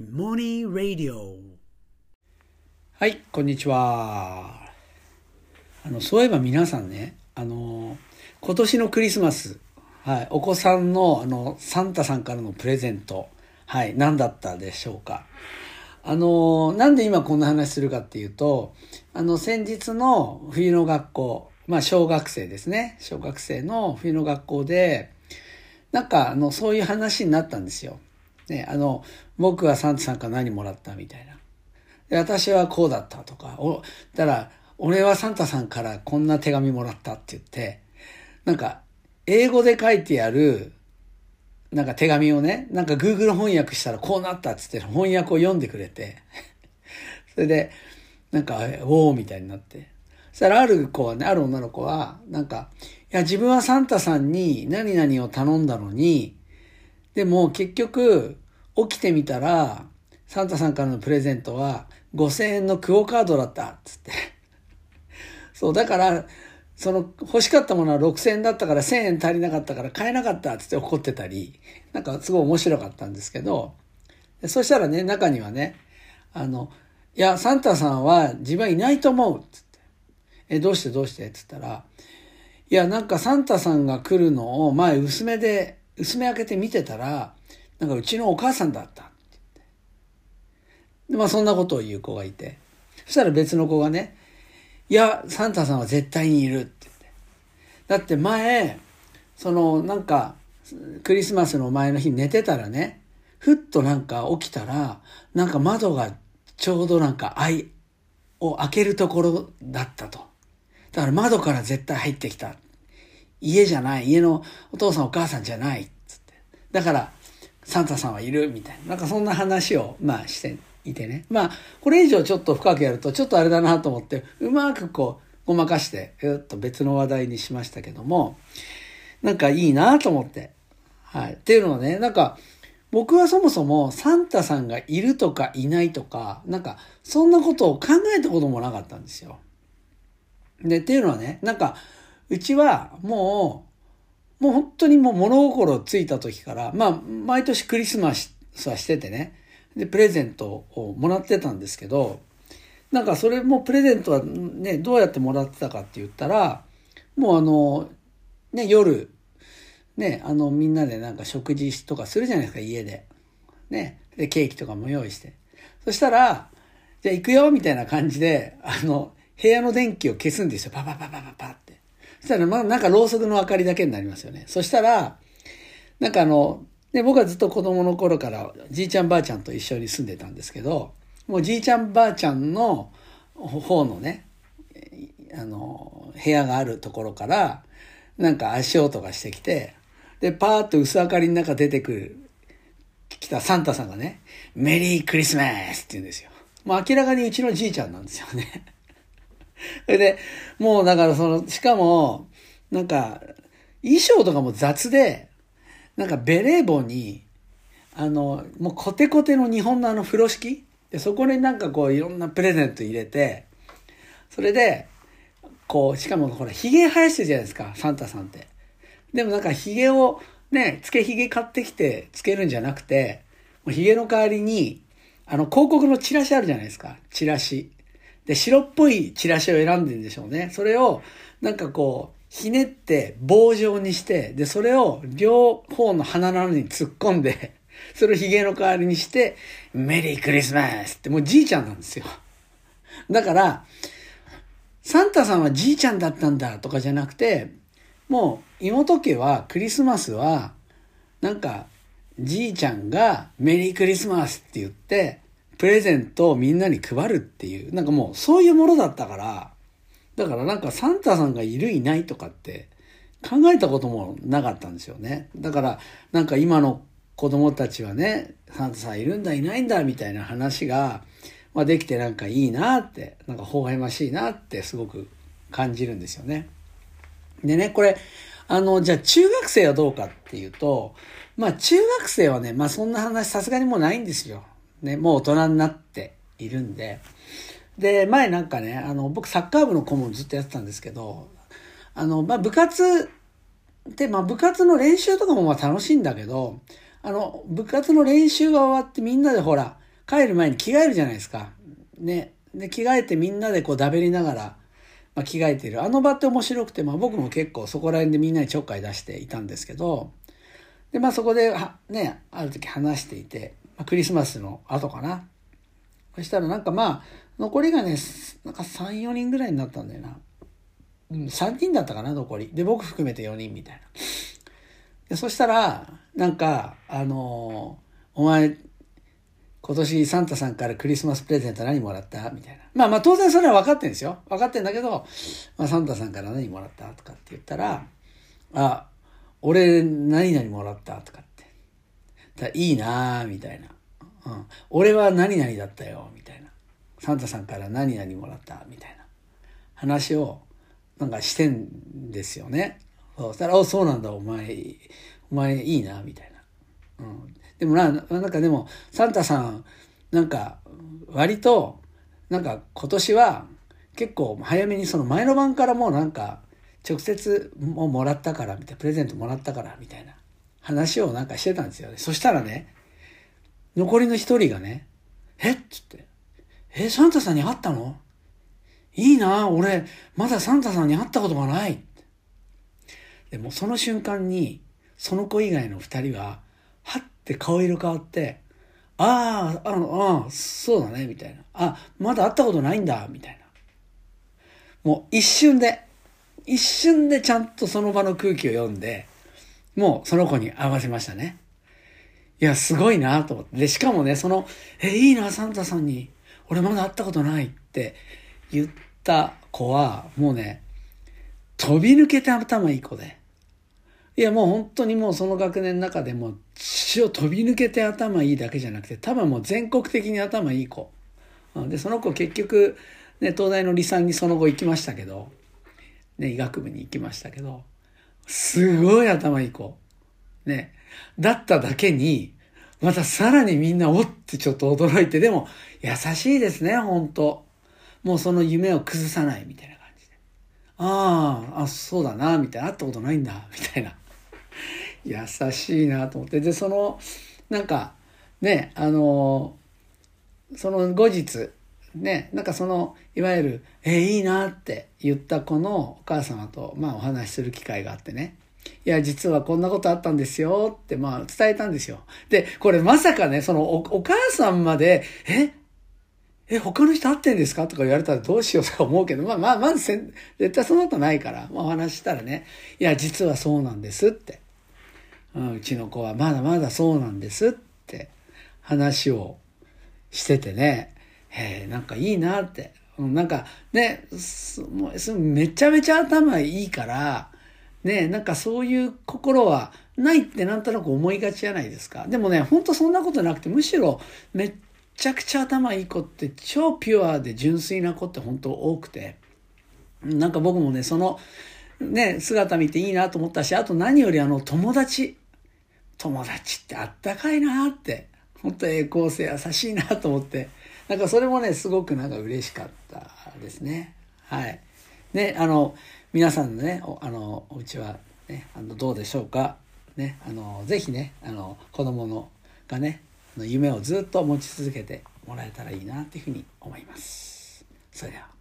モニングラディオ。はいこんにちは。あのそういえば皆さんねあの今年のクリスマス、はい、お子さんのあのサンタさんからのプレゼントはい何だったでしょうか。あのなんで今こんな話するかっていうとあの先日の冬の学校まあ小学生ですね。小学生の冬の学校でなんかあのそういう話になったんですよ。ね、あの僕はサンタさんから何もらったみたいな。私はこうだったとか、お、だから俺はサンタさんからこんな手紙もらったって言って、なんか英語で書いてあるなんか手紙をね、なんか Google 翻訳したらこうなったっつって翻訳を読んでくれて、それで、なんか、おおみたいになって。そしたらある子はね、ある女の子は、なんか、いや、自分はサンタさんに何々を頼んだのに、でも結局、起きてみたら、サンタさんからのプレゼントは5000円のクオカードだった、つって。そう、だから、その欲しかったものは6000円だったから1000円足りなかったから買えなかったっつって怒ってたり、なんかすごい面白かったんですけど、そしたらね、中にはね、あの、いや、サンタさんは自分はいないと思う、つって。え、どうしてどうしてっつったら、いや、なんかサンタさんが来るのを前薄めで、薄め開けて見てたら、なんかうちのお母さんだったってって。で、まあそんなことを言う子がいて。そしたら別の子がね、いや、サンタさんは絶対にいるって言って。だって前、そのなんか、クリスマスの前の日寝てたらね、ふっとなんか起きたら、なんか窓がちょうどなんか開を開けるところだったと。だから窓から絶対入ってきた。家じゃない。家のお父さんお母さんじゃない。つって。だから、サンタさんはいるみたいな。なんかそんな話を、まあしていてね。まあ、これ以上ちょっと深くやると、ちょっとあれだなと思って、うまくこう、ごまかして、えっと別の話題にしましたけども、なんかいいなと思って。はい。っていうのはね、なんか、僕はそもそもサンタさんがいるとかいないとか、なんか、そんなことを考えたこともなかったんですよ。で、っていうのはね、なんか、うちはもう、もう本当にもう物心ついた時から、まあ、毎年クリスマスはしててね、で、プレゼントをもらってたんですけど、なんかそれもプレゼントはね、どうやってもらってたかって言ったら、もうあの、ね、夜、ね、あの、みんなでなんか食事とかするじゃないですか、家で。ね。で、ケーキとかも用意して。そしたら、じゃあ行くよみたいな感じで、あの、部屋の電気を消すんですよ。パパパパパパって。そしたら、まあ、なんかろうそくの明かりだけになりますよね。そしたら、なんかあの、ね、僕はずっと子供の頃からじいちゃんばあちゃんと一緒に住んでたんですけど、もうじいちゃんばあちゃんの方のね、あの、部屋があるところから、なんか足音がしてきて、で、パーッと薄明かりの中出てくる、来たサンタさんがね、メリークリスマスって言うんですよ。もう明らかにうちのじいちゃんなんですよね。それで、もうだからその、しかも、なんか、衣装とかも雑で、なんかベレー帽に、あの、もうコテコテの日本のあの風呂敷？で、そこになんかこういろんなプレゼント入れて、それで、こう、しかもほら、髭生やしてるじゃないですか、サンタさんって。でもなんか髭をね、つけ髭買ってきてつけるんじゃなくて、もう髭の代わりに、あの広告のチラシあるじゃないですか。チラシ。で、白っぽいチラシを選んでるんでしょうね。それを、なんかこう、ひねって棒状にして、で、それを両方の鼻の穴に突っ込んで、それを髭の代わりにして、メリークリスマスってもうじいちゃんなんですよ。だから、サンタさんはじいちゃんだったんだとかじゃなくて、もう妹家はクリスマスは、なんか、じいちゃんがメリークリスマスって言って、プレゼントをみんなに配るっていう、なんかもうそういうものだったから、だからなんかサンタさんがいるいないとかって考えたこともなかったんですよね。だからなんか今の子供たちはね、サンタさんいるんだいないんだみたいな話が、まあ、できてなんかいいなって、なんか微笑ましいなってすごく感じるんですよね。でね、これ、あの、じゃあ中学生はどうかっていうと、まあ中学生はね、まあそんな話さすがにもうないんですよ。ね、もう大人になっているんで。で、前なんかね、あの、僕サッカー部の顧問ずっとやってたんですけど、あの、まあ、部活って、まあ、部活の練習とかもまあ楽しいんだけど、あの、部活の練習が終わってみんなでほら、帰る前に着替えるじゃないですか。ね。で、着替えてみんなでこうだべりながら、まあ、着替えてる。あの場って面白くて、まあ僕も結構そこら辺でみんなにちょっかい出していたんですけど、で、まあそこでは、ね、ある時話していて、クリスマスの後かな。そしたらなんかまあ、残りがね、なんか3、4人ぐらいになったんだよな。うん、3人だったかな、残り。で、僕含めて4人みたいな。でそしたら、なんか、あのー、お前、今年サンタさんからクリスマスプレゼント何もらった？みたいな。まあまあ当然それは分かってんですよ。分かってんだけど、まあサンタさんから何もらった？とかって言ったら、あ、俺何々もらった？とかって。だいいなぁみたいな。うん。俺は何々だったよ、みたいな。サンタさんから何々もらった、みたいな話をなんかしてんですよね。そしたら、お、そうなんだ、お前、お前いいな、みたいな。うん。でもな、なんかでも、サンタさん、なんか、割と、なんか今年は結構早めにその前の晩からもうなんか、直接ももらったからみたいな、プレゼントもらったからみたいな話をなんかしてたんですよね。そしたらね、残りの一人がね、え？っつって、え、サンタさんに会ったの？いいな俺、まだサンタさんに会ったことがない。でもその瞬間に、その子以外の二人は、はって顔色変わって、ああ、あの、ああ、そうだね、みたいな。あ、まだ会ったことないんだ、みたいな。もう一瞬で、一瞬でちゃんとその場の空気を読んで、もうその子に合わせましたね。いや、すごいなと思って。で、しかもね、その、え、いいな、サンタさんに。俺まだ会ったことないって言った子は、もうね、飛び抜けて頭いい子で。いや、もう本当にもうその学年の中でも、血を飛び抜けて頭いいだけじゃなくて、多分もう全国的に頭いい子。で、その子結局、ね、東大の理産にその後行きましたけど、ね、医学部に行きましたけど、すごい頭いい子。ね。だっただけに、またさらにみんなおってちょっと驚いて、でも優しいですね、本当もうその夢を崩さないみたいな感じで。ああ、あ、そうだな、みたいな。会ったことないんだ、みたいな。優しいなと思って。で、その、なんか、ね、あの、その後日、ね、なんかその、いわゆる、えー、いいなって言った子のお母様と、まあお話しする機会があってね。いや、実はこんなことあったんですよって、まあ伝えたんですよ。で、これまさかね、そのおお母さんまで、ええ、他の人会ってんですか？とか言われたらどうしようとか思うけど、まあまあ、まずせん、絶対そのことないから、まあお話したらね、いや、実はそうなんですって。うん、うちの子はまだまだそうなんですって話をしててね、へえ、なんかいいなって。なんかね、もうめちゃめちゃ頭いいから、ね、なんかそういう心はないってなんとなく思いがちじゃないですか。でもね、ほんとそんなことなくて、むしろめっちゃくちゃ頭いい子って超ピュアで純粋な子って本当多くて、なんか僕もね、そのね、姿見ていいなと思ったし、あと何よりあの友達、友達ってあったかいなって、本当栄光性優しいなと思って、なんかそれもね、すごくなんか嬉しかったですね。はい。ね、あの、皆さんのね、おあの、お家はね、あの、どうでしょうか。ね、あの、ぜひね、あの、子供のがね、夢をずっと持ち続けてもらえたらいいなというふうに思います。それでは。